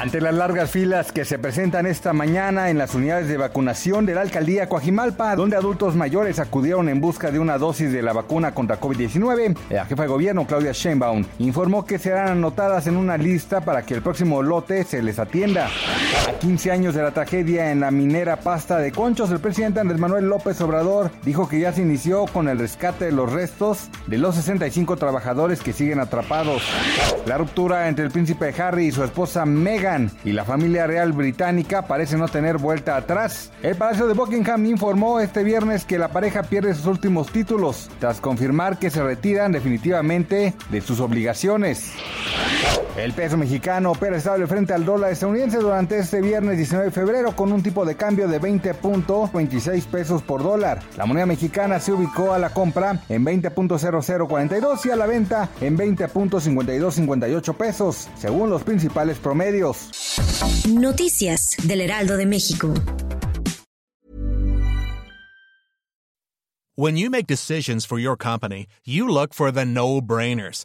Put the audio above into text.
Ante las largas filas que se presentan esta mañana en las unidades de vacunación de la alcaldía Coajimalpa, donde adultos mayores acudieron en busca de una dosis de la vacuna contra COVID-19, la jefa de gobierno Claudia Sheinbaum informó que serán anotadas en una lista para que el próximo lote se les atienda. A 15 años de la tragedia en la minera Pasta de Conchos, el presidente Andrés Manuel López Obrador dijo que ya se inició con el rescate de los restos de los 65 trabajadores que siguen atrapados. La ruptura entre el príncipe Harry y su esposa Meghan y la familia real británica parece no tener vuelta atrás. El Palacio de Buckingham informó este viernes que la pareja pierde sus últimos títulos, tras confirmar que se retiran definitivamente de sus obligaciones. El peso mexicano opera estable frente al dólar estadounidense durante este viernes 19 de febrero con un tipo de cambio de 20.26 pesos por dólar. La moneda mexicana se ubicó a la compra en 20.0042 y a la venta en 20.5258 pesos, según los principales promedios. Noticias del Heraldo de México. When you make decisions for your company, you look for the no-brainers.